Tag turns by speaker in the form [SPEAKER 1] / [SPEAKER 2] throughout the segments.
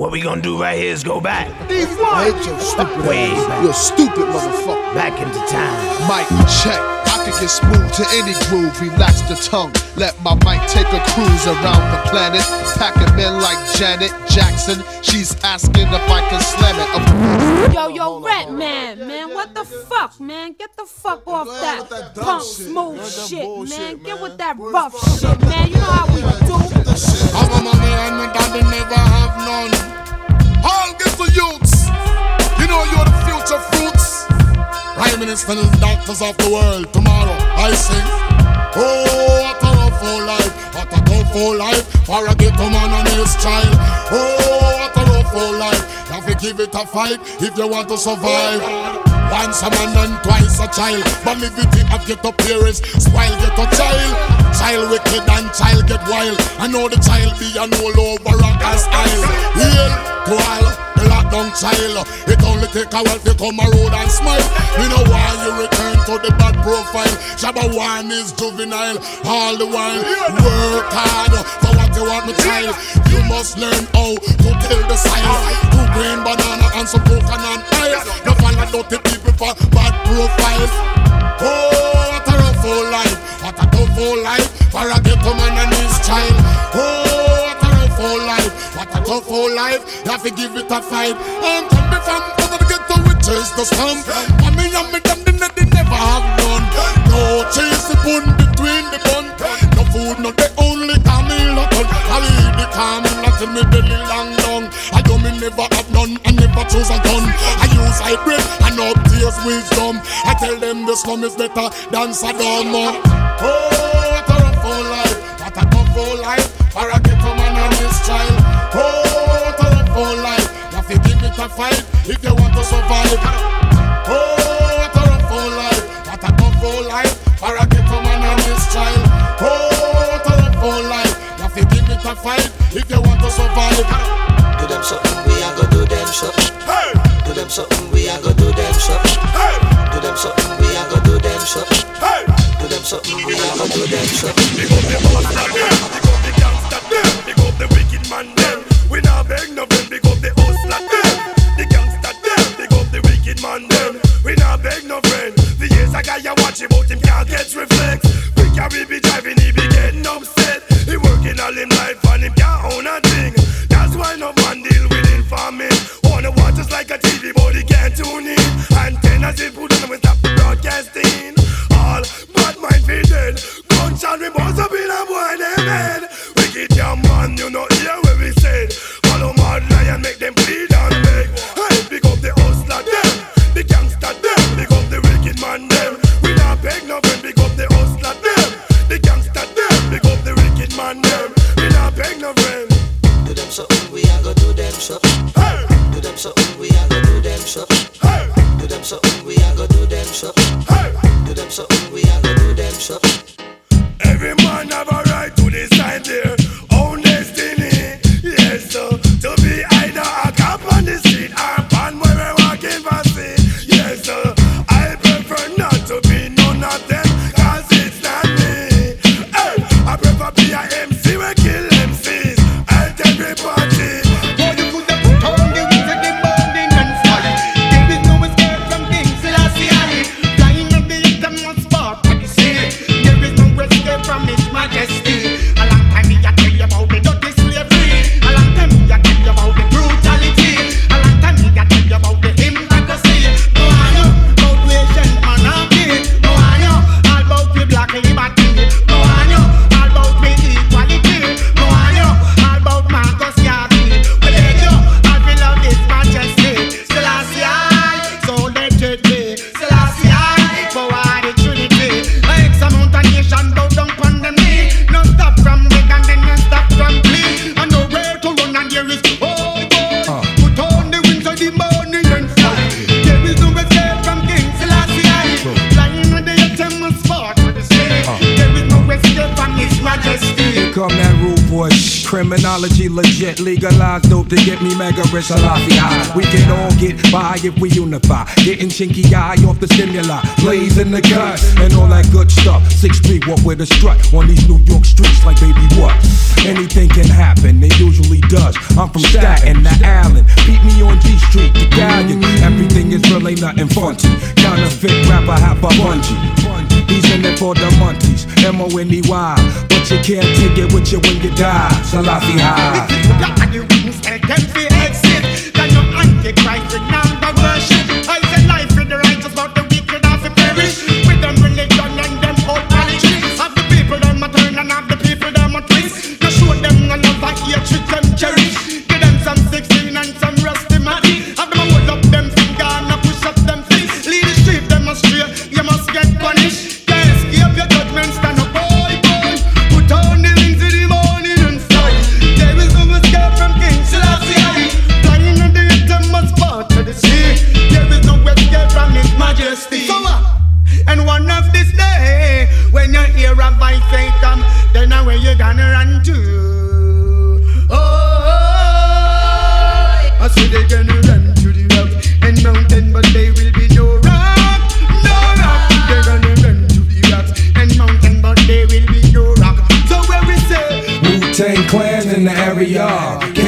[SPEAKER 1] What we gonna do right here is go back.
[SPEAKER 2] I hate your stupid
[SPEAKER 1] Way
[SPEAKER 2] ass.
[SPEAKER 1] back.
[SPEAKER 2] You're stupid motherfucker.
[SPEAKER 1] Back into time.
[SPEAKER 2] Mic check. I can get smooth to any groove. Relax the tongue. Let my mic take a cruise around the planet. Packing men like Janet Jackson. She's asking if I can slam it. Of
[SPEAKER 3] Yo, yo, Redman, man, what the fuck, man? Get the fuck off that, punk smooth shit, man. Get with that rough shit, man. You know how we do.
[SPEAKER 4] I'm a mommy and my daddy never have none. All get the youths. You know you're the future fruits. Prime Minister and doctors of the world. Tomorrow I sing. Oh, what a rough old life. What a tough old life for a ghetto man and his child. Oh, what a rough old life. You have to give it a fight if you want to survive. Once a man and twice a child. It have get up parents. Spoil get a child. Child wicked and child get wild. I know the child be an all over gas aisle. Hail to all the lockdown child. It only take a while to come a road and smile. We know why you return profile. Shabba one is juvenile. All the while work hard for what you want, my child. You must learn how to tell the signs. Two green banana and some coconut ice. No follow dirty people for bad profiles. Oh, what a rough old life. What a tough old life for a ghetto man and his child. Oh, what a rough old life. What a tough old life. You have to give it a fight. I'm coming from over the ghetto with chase the slum. Mommy and me them they never have. No chase the bun between the bun. No food, no the only call me I eat the calming Latin me belly long long. I do me never have none. I never choose a gun. I use hybrid and upstairs wisdom. I tell them the slum is better than Saddam. Oh, what a rough old life. What a tough old life. For a ghetto man and his child. Oh, what a rough old life. You have to give it a fight if you want to survive. A fight if you want to survive.
[SPEAKER 5] Do them something, we a go do them something.
[SPEAKER 4] Hey,
[SPEAKER 5] Do them something, we a go do them something.
[SPEAKER 4] hey,
[SPEAKER 5] Do them something, we a go do them something.
[SPEAKER 4] hey.
[SPEAKER 5] Do them something, we a go do them something.
[SPEAKER 6] Big up the hustler them, big up the gangster them, big up the wicked man them. We not beg no them, big up the hustler them, the gangster them, big up the wicked man them. We not beg no friend. The years I got ya watch him out, him can't get reflex. We carry be driving, he be getting upset. He working all him life them
[SPEAKER 5] something, we a go do them something.
[SPEAKER 6] hey.
[SPEAKER 5] Do them something, we a go do them something.
[SPEAKER 6] Every man have a right
[SPEAKER 7] Criminology legit, legalized dope to get me mega rich. Salafi high. We can all get by if we unify. Getting chinky eye off the stimuli, blazing the cut, and all that good stuff. Six feet, walk with a strut on these New York streets like baby what? Anything can happen, it usually does. I'm from Staten to Allen. Beat me on G Street, the galleon. Everything is really nothing funky. Counterfeit rapper, half a bungee. It for the monkeys, M-O-N-E-Y But you can't take it with you when you die. Salafi high.
[SPEAKER 8] Black the number worship.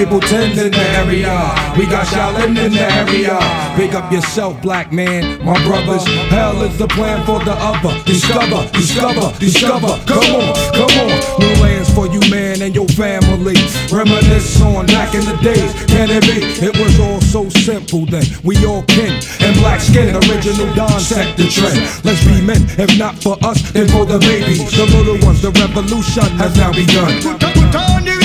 [SPEAKER 7] Cable 10 in the area. We got Shaolin in the area. Big up yourself, black man, my brothers. Hell is the plan for the other. Discover, discover, discover. Come on, come on. New lands for you, man, and your family. Reminisce on back in the days. Can it be? It was all so simple then. We all kin and black skin. Original Don set the trend. Let's be men, if not for us, then for the babies The little ones, the revolution has now begun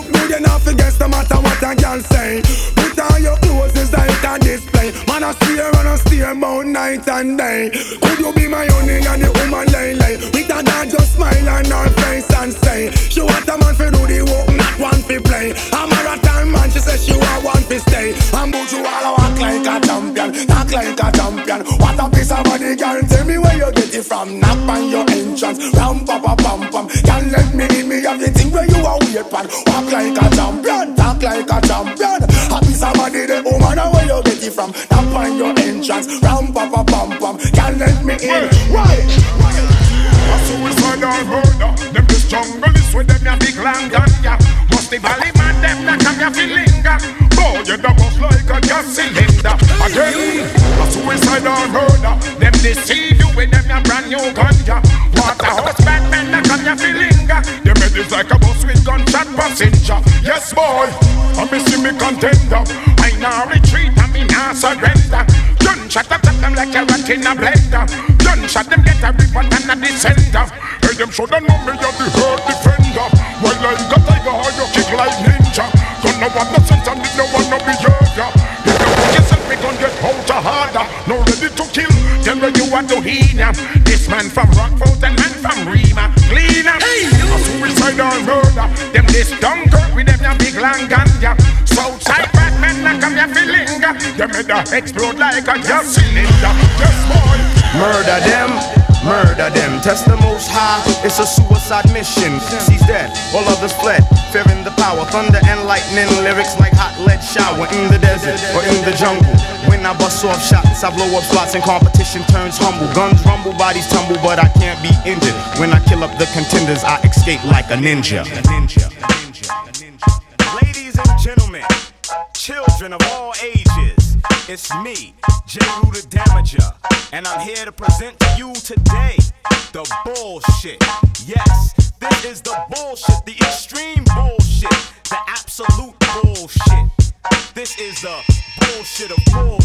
[SPEAKER 9] look good enough to guess no matter what a girl say. Put on your clothes is like a display. Man a stare and a stare about night and day. Could you be my honey and the woman lay lay? With a dad just smile on her face and say, she want a man for do the work, not one for play. A marathon man, she say she want one for stay. And but you all walk like a champion, talk like a champion. What a piece of body, girl. Tell me where you get it from. Knock on your entrance, ram pa pa pam pam. Can't let me in, me have the thing are pan. Walk like a champion, talk like a champion. A piece of body, the woman, and where you get it from. Knock on your entrance, ram pa pa pam pam. Can't let me in. Why?
[SPEAKER 10] A suicidal murder. Them this jungle is with them ya big long gun ya. Must the valley man them that come ya feel linger. Boy, you the bust like a gas cylinder. Again, a suicidal murder. Them deceive passenger. Yes, boy, I me see me contender. I now retreat and me now surrender. Gunshot attack them like a rat in a blender. Gunshot them get a report and a descender. Hey, them shoulda know me a the hurt defender. Well, like a tiger, how you kick like ninja. Don't know what the sense and did no one no behavior. If you put yourself, me gon' get out harder. No ready to kill, tell where you want to heal ya. This man from Rockford and man from Rima. Cleaner, a suicidal Clear East Dunkirk with them ya big long ganja. Southside bad men like come ya feeling. Them head a explode like a gas cylinder. Yes boy.
[SPEAKER 11] Murder them, murder them. Test the most high, it's a suicide mission. He's dead, all others fled. Fearing the power, thunder and lightning. Lyrics like hot lead shower in the desert or in the jungle. When I bust off shots, I blow up spots and competition turns humble. Guns rumble, bodies tumble, but I can't be injured. When I kill up the contenders, I escape like a ninja. Ladies children of all ages, it's me, J. Rue the Damager, and I'm here to present to you today the bullshit. Yes, this is the bullshit, the extreme bullshit, the absolute bullshit. This is the bullshit of bullshit.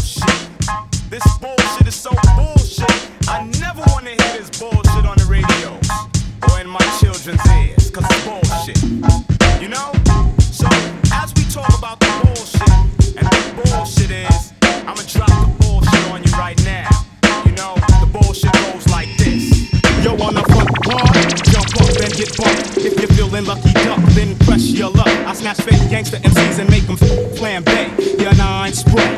[SPEAKER 12] Fake gangster MCs and make them flambe. Your nine spray.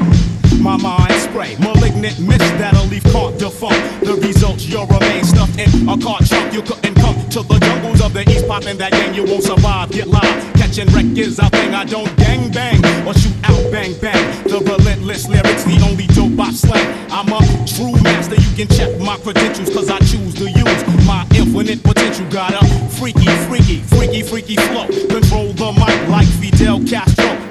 [SPEAKER 12] My mind spray, malignant mist that'll leave caught defunct. The results, you'll remain stuffed in a car trunk. You couldn't to the jungles of the east, popping that gang, you won't survive. Get live, catching wreck is our thing. I don't gang bang or shoot out bang bang. The relentless lyrics, the only dope I slang. I'm a true master, you can check my credentials, cause I choose to use my infinite potential. Got a freaky, freaky, freaky, freaky flow. Control the mic like Fidel Castro.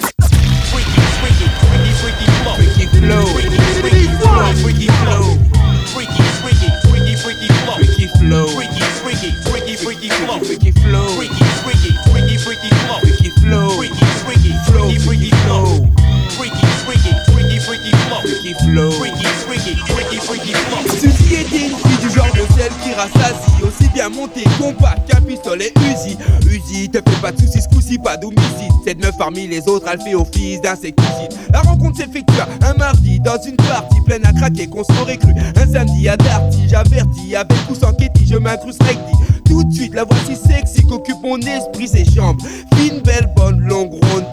[SPEAKER 13] Pas d'homicide. Cette meuf parmi les autres, elle fait office d'insecticide La rencontre s'effectua un mardi dans une partie pleine à craquer qu'on s'aurait cru. Un samedi à Darty, j'avertis avec ou sans Ketty, je m'incruste recti tout de suite, la voici sexy qu'occupe mon esprit, ses jambes. Fine, belle, bonne, longue, ronde,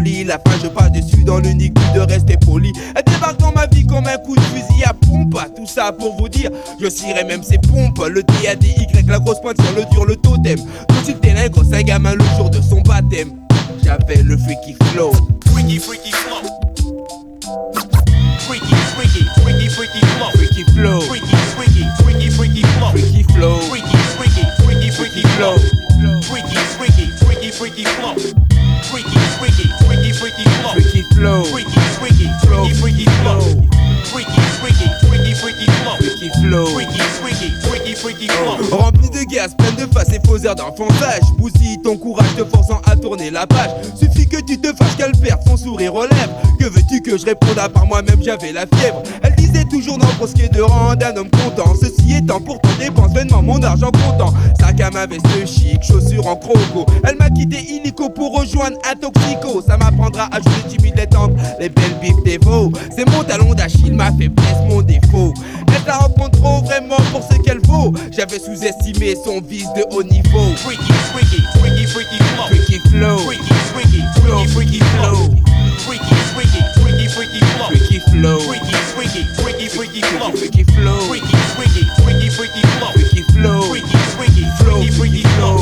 [SPEAKER 13] joli. La fin, je passe dessus dans l'unique but de rester poli. Elle débarque dans ma vie comme un coup de fusil à pompe. Tout ça pour vous dire, je cirerai même ses pompes. Le D A D Y, la grosse pointe sur le dur, le totem. Tout il t'es gros, un gamin le jour de son baptême. J'avais le freaky flow.
[SPEAKER 12] Freaky, freaky flow. Freaky, freaky, freaky, freaky flow.
[SPEAKER 13] Freaky flow.
[SPEAKER 12] Freaky, freaky, freaky, freaky flow.
[SPEAKER 13] Freaky flow.
[SPEAKER 12] Freaky, freaky, freaky, freaky flow.
[SPEAKER 13] Rempli de faces et faux airs d'enfantage. Bousille ton courage te forçant à tourner la page. Suffit que tu te fasses qu'elle perde son sourire aux lèvres. Que veux-tu que je réponde à part moi-même, j'avais la fièvre. Elle disait toujours non pour ce qui est de rendre un homme content. Ceci étant, pourtant dépense vainement mon argent comptant. Sac à ma veste chic, chaussures en croco. Elle m'a quitté illico pour rejoindre un toxico. Ça m'apprendra à jouer timide les tempes, les belles bifs des. C'est mon talon d'Achille, ma faiblesse, mon défaut. Elle la rencontre vraiment pour ce J'avais sous-estimé son vice de haut niveau.
[SPEAKER 12] Freaky, freaky, freaky, freaky flow.
[SPEAKER 13] Freaky flow.
[SPEAKER 12] Freaky, freaky, freaky, freaky flow. Freaky, freaky, freaky, freaky flow.
[SPEAKER 13] Freaky flow.
[SPEAKER 12] Freaky, freaky, freaky, freaky flow.
[SPEAKER 13] Freaky flow.
[SPEAKER 12] Freaky, freaky, freaky, freaky flow.
[SPEAKER 13] Freaky flow.
[SPEAKER 12] Freaky, freaky, freaky, freaky flow.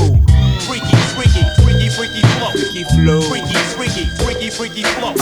[SPEAKER 12] Freaky, freaky, freaky, freaky flow.
[SPEAKER 13] Freaky flow.
[SPEAKER 12] Freaky, freaky, freaky, freaky flow.